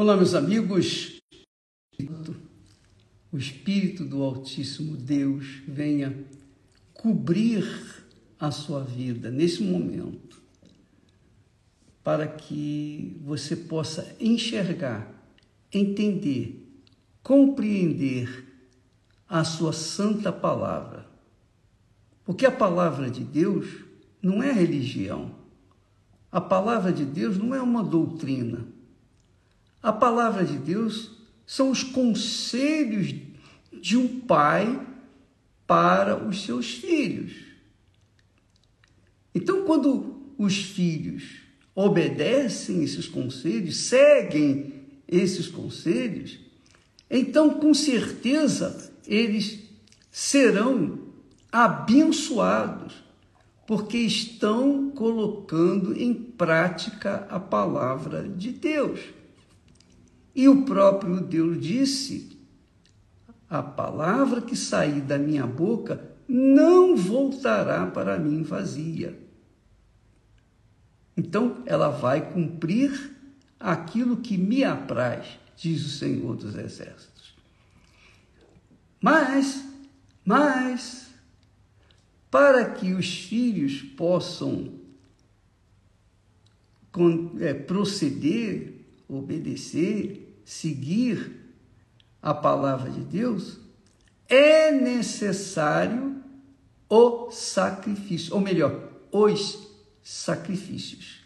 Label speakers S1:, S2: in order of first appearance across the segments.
S1: Olá, meus amigos. O Espírito do Altíssimo Deus venha cobrir a sua vida nesse momento, para que você possa enxergar, entender, compreender a sua santa palavra. Porque a palavra de Deus não é religião. A palavra de Deus não é uma doutrina a palavra de Deus são os conselhos de um pai para os seus filhos. Então, quando os filhos obedecem esses conselhos, seguem esses conselhos, então com certeza eles serão abençoados, porque estão colocando em prática a palavra de Deus. E o próprio Deus disse: A palavra que sair da minha boca não voltará para mim vazia. Então ela vai cumprir aquilo que me apraz, diz o Senhor dos Exércitos. Mas, mas, para que os filhos possam é, proceder, obedecer, seguir a palavra de Deus, é necessário o sacrifício, ou melhor, os sacrifícios.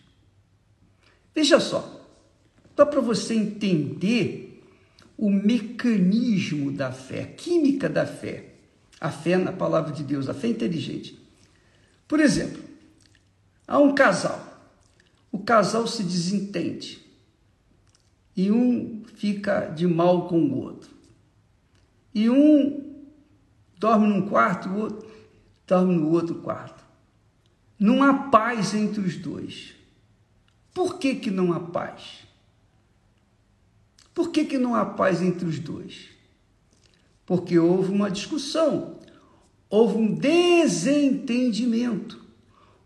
S1: Veja só, só para você entender o mecanismo da fé, a química da fé, a fé na palavra de Deus, a fé inteligente. Por exemplo, há um casal, o casal se desentende e um fica de mal com o outro. E um dorme num quarto, o outro dorme no outro quarto. Não há paz entre os dois. Por que, que não há paz? Por que, que não há paz entre os dois? Porque houve uma discussão, houve um desentendimento,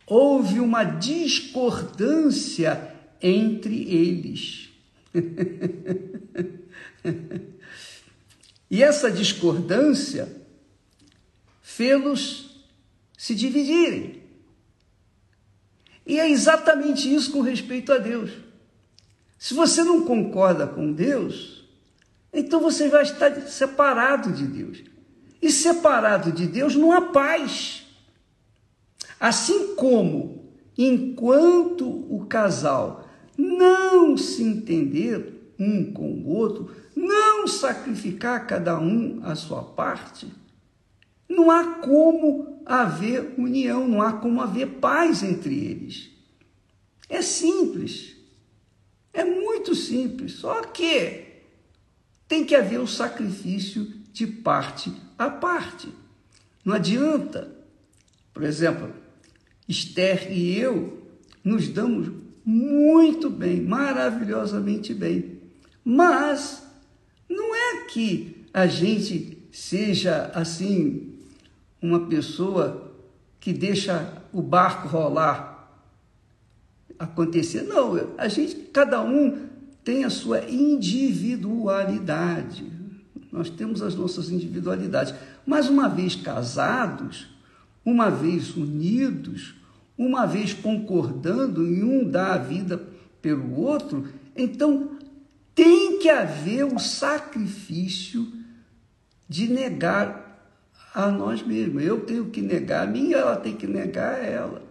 S1: houve uma discordância entre eles. e essa discordância fê-los se dividirem. E é exatamente isso com respeito a Deus. Se você não concorda com Deus, então você vai estar separado de Deus. E separado de Deus não há paz. Assim como, enquanto o casal não se entender um com o outro, não sacrificar cada um a sua parte, não há como haver união, não há como haver paz entre eles. É simples. É muito simples. Só que tem que haver o sacrifício de parte a parte. Não adianta. Por exemplo, Esther e eu nos damos muito bem, maravilhosamente bem. Mas não é que a gente seja assim uma pessoa que deixa o barco rolar acontecer. Não, a gente cada um tem a sua individualidade. Nós temos as nossas individualidades, mas uma vez casados, uma vez unidos, uma vez concordando em um dar a vida pelo outro, então tem que haver o sacrifício de negar a nós mesmos. Eu tenho que negar a mim, ela tem que negar a ela.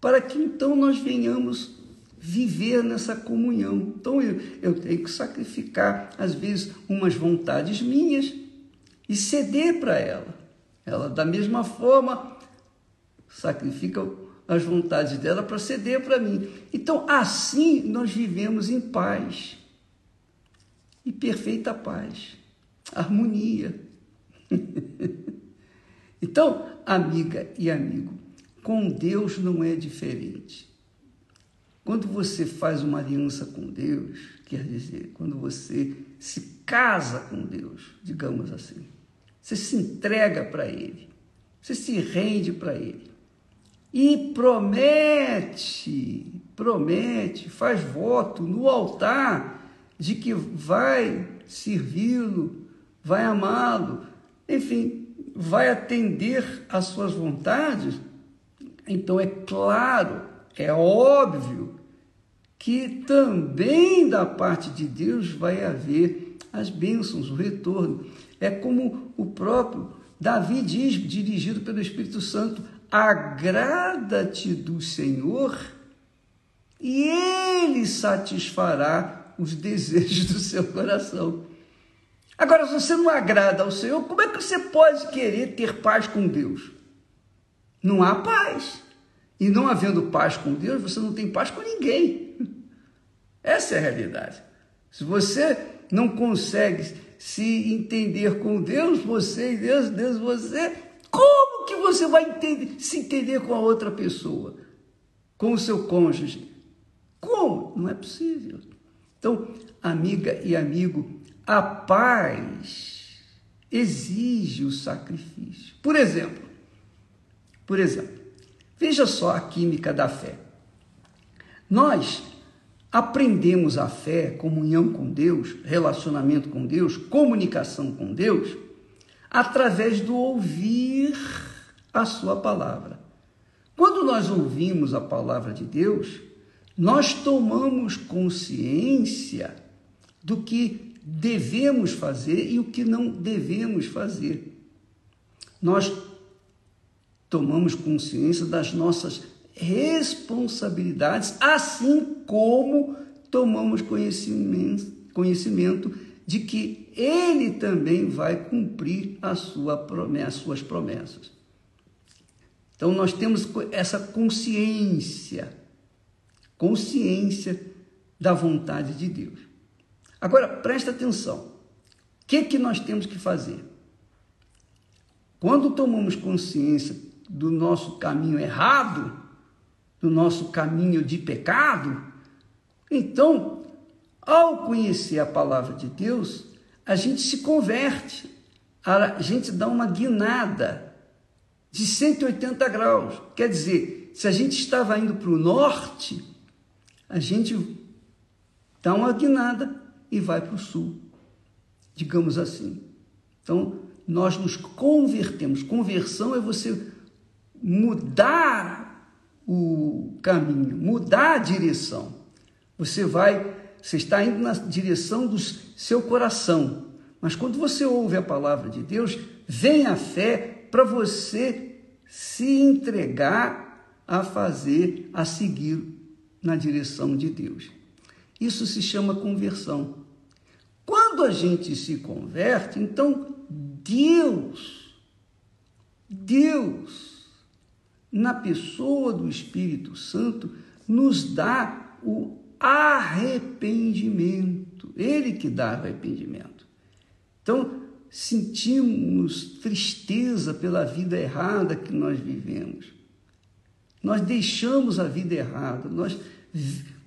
S1: Para que então nós venhamos viver nessa comunhão. Então eu, eu tenho que sacrificar, às vezes, umas vontades minhas e ceder para ela. Ela, da mesma forma, sacrifica as vontades dela para ceder para mim. Então, assim nós vivemos em paz e perfeita paz, harmonia. então, amiga e amigo, com Deus não é diferente. Quando você faz uma aliança com Deus, quer dizer, quando você se casa com Deus, digamos assim, você se entrega para Ele, você se rende para Ele e promete, promete, faz voto no altar de que vai servi-lo, vai amá-lo, enfim, vai atender às suas vontades, então é claro, é óbvio que também da parte de Deus vai haver as bênçãos, o retorno. É como o próprio Davi diz, dirigido pelo Espírito Santo: agrada-te do Senhor e ele satisfará os desejos do seu coração. Agora, se você não agrada ao Senhor, como é que você pode querer ter paz com Deus? Não há paz. E não havendo paz com Deus, você não tem paz com ninguém. Essa é a realidade. Se você não consegue se entender com Deus, você e Deus, Deus você, como que você vai entender, se entender com a outra pessoa? Com o seu cônjuge? Como? Não é possível. Então, amiga e amigo, a paz exige o sacrifício. Por exemplo, por exemplo, veja só a química da fé. Nós aprendemos a fé, comunhão com Deus, relacionamento com Deus, comunicação com Deus, através do ouvir a Sua palavra. Quando nós ouvimos a palavra de Deus, nós tomamos consciência do que devemos fazer e o que não devemos fazer. Nós tomamos consciência das nossas responsabilidades, assim como tomamos conhecimento, conhecimento de que Ele também vai cumprir a sua promessa, as suas promessas. Então nós temos essa consciência consciência da vontade de Deus. Agora, presta atenção. O que, que nós temos que fazer? Quando tomamos consciência do nosso caminho errado, do nosso caminho de pecado, então, ao conhecer a palavra de Deus, a gente se converte, a gente dá uma guinada de 180 graus. Quer dizer, se a gente estava indo para o norte, a gente dá uma guinada e vai para o sul, digamos assim. Então, nós nos convertemos. Conversão é você mudar o caminho, mudar a direção. Você vai, você está indo na direção do seu coração. Mas quando você ouve a palavra de Deus, vem a fé para você se entregar a fazer, a seguir na direção de Deus. Isso se chama conversão. Quando a gente se converte, então Deus, Deus, na pessoa do Espírito Santo, nos dá o arrependimento. Ele que dá arrependimento. Então, sentimos tristeza pela vida errada que nós vivemos. Nós deixamos a vida errada, nós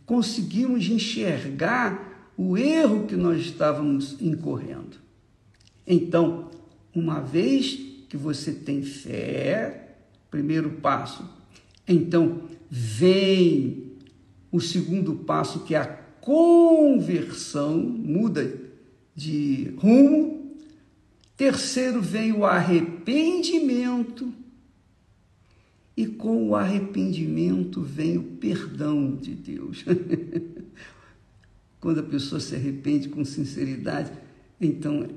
S1: conseguimos enxergar o erro que nós estávamos incorrendo. Então, uma vez que você tem fé, primeiro passo, então vem o segundo passo, que é a conversão, muda de rumo. Terceiro vem o arrependimento. E com o arrependimento vem o perdão de Deus. Quando a pessoa se arrepende com sinceridade, então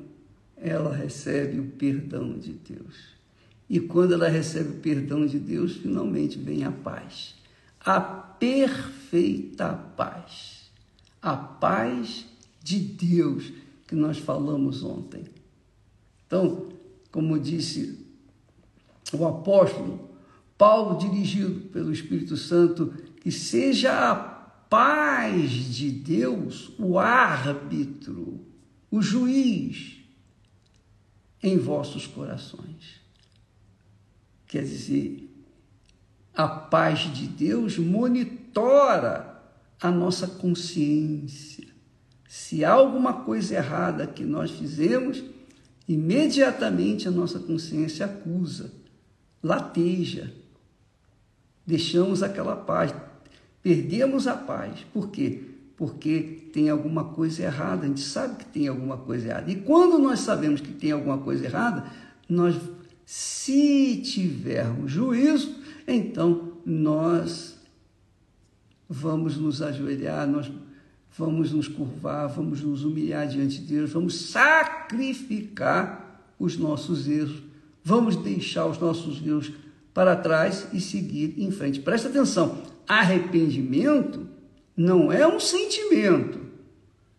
S1: ela recebe o perdão de Deus. E quando ela recebe o perdão de Deus, finalmente vem a paz. A perfeita paz. A paz de Deus que nós falamos ontem. Então, como disse o apóstolo, Paulo, dirigido pelo Espírito Santo, que seja a paz de Deus o árbitro, o juiz em vossos corações. Quer dizer, a paz de Deus monitora a nossa consciência. Se há alguma coisa errada que nós fizemos, imediatamente a nossa consciência acusa, lateja deixamos aquela paz, perdemos a paz. Por quê? porque tem alguma coisa errada, a gente sabe que tem alguma coisa errada. E quando nós sabemos que tem alguma coisa errada, nós, se tivermos juízo, então nós vamos nos ajoelhar, nós vamos nos curvar, vamos nos humilhar diante de Deus, vamos sacrificar os nossos erros, vamos deixar os nossos erros para trás e seguir em frente. Presta atenção, arrependimento não é um sentimento,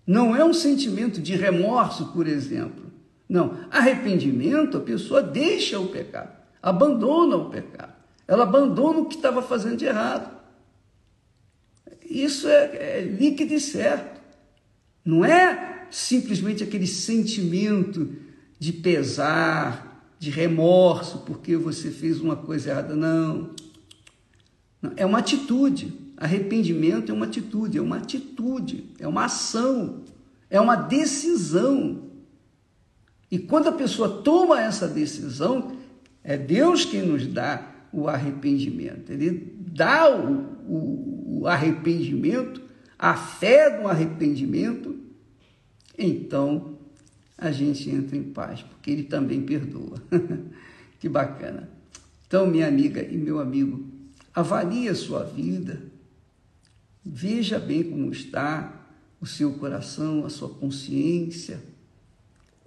S1: não é um sentimento de remorso, por exemplo. Não, arrependimento, a pessoa deixa o pecado, abandona o pecado, ela abandona o que estava fazendo de errado. Isso é, é líquido e certo. Não é simplesmente aquele sentimento de pesar, de remorso porque você fez uma coisa errada. Não. É uma atitude. Arrependimento é uma atitude, é uma atitude, é uma ação, é uma decisão. E quando a pessoa toma essa decisão, é Deus quem nos dá o arrependimento. Ele dá o, o, o arrependimento, a fé no arrependimento, então a gente entra em paz, porque ele também perdoa. que bacana. Então, minha amiga e meu amigo, avalie a sua vida, veja bem como está o seu coração, a sua consciência,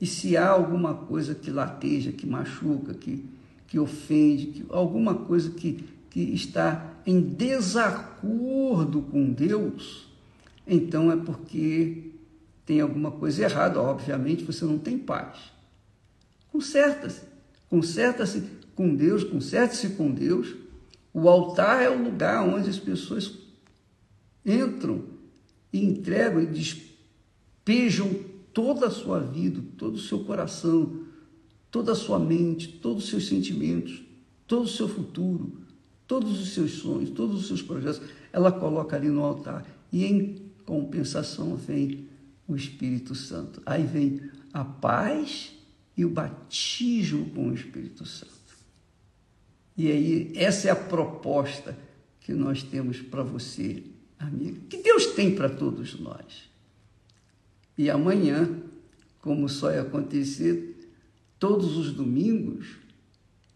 S1: e se há alguma coisa que lateja, que machuca, que, que ofende, que, alguma coisa que, que está em desacordo com Deus, então é porque tem alguma coisa errada, obviamente você não tem paz. Conserta-se, conserta-se com Deus, conserte-se com Deus. O altar é o lugar onde as pessoas entram e entregam e despejam toda a sua vida, todo o seu coração, toda a sua mente, todos os seus sentimentos, todo o seu futuro, todos os seus sonhos, todos os seus projetos, ela coloca ali no altar. E em compensação vem o Espírito Santo. Aí vem a paz e o batismo com o Espírito Santo. E aí, essa é a proposta que nós temos para você, amigo, que Deus tem para todos nós. E amanhã, como só ia acontecer, todos os domingos,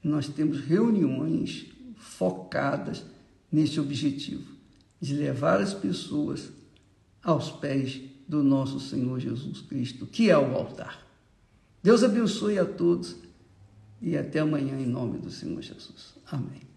S1: nós temos reuniões focadas nesse objetivo, de levar as pessoas aos pés do nosso Senhor Jesus Cristo, que é o altar. Deus abençoe a todos e até amanhã em nome do Senhor Jesus. Amém.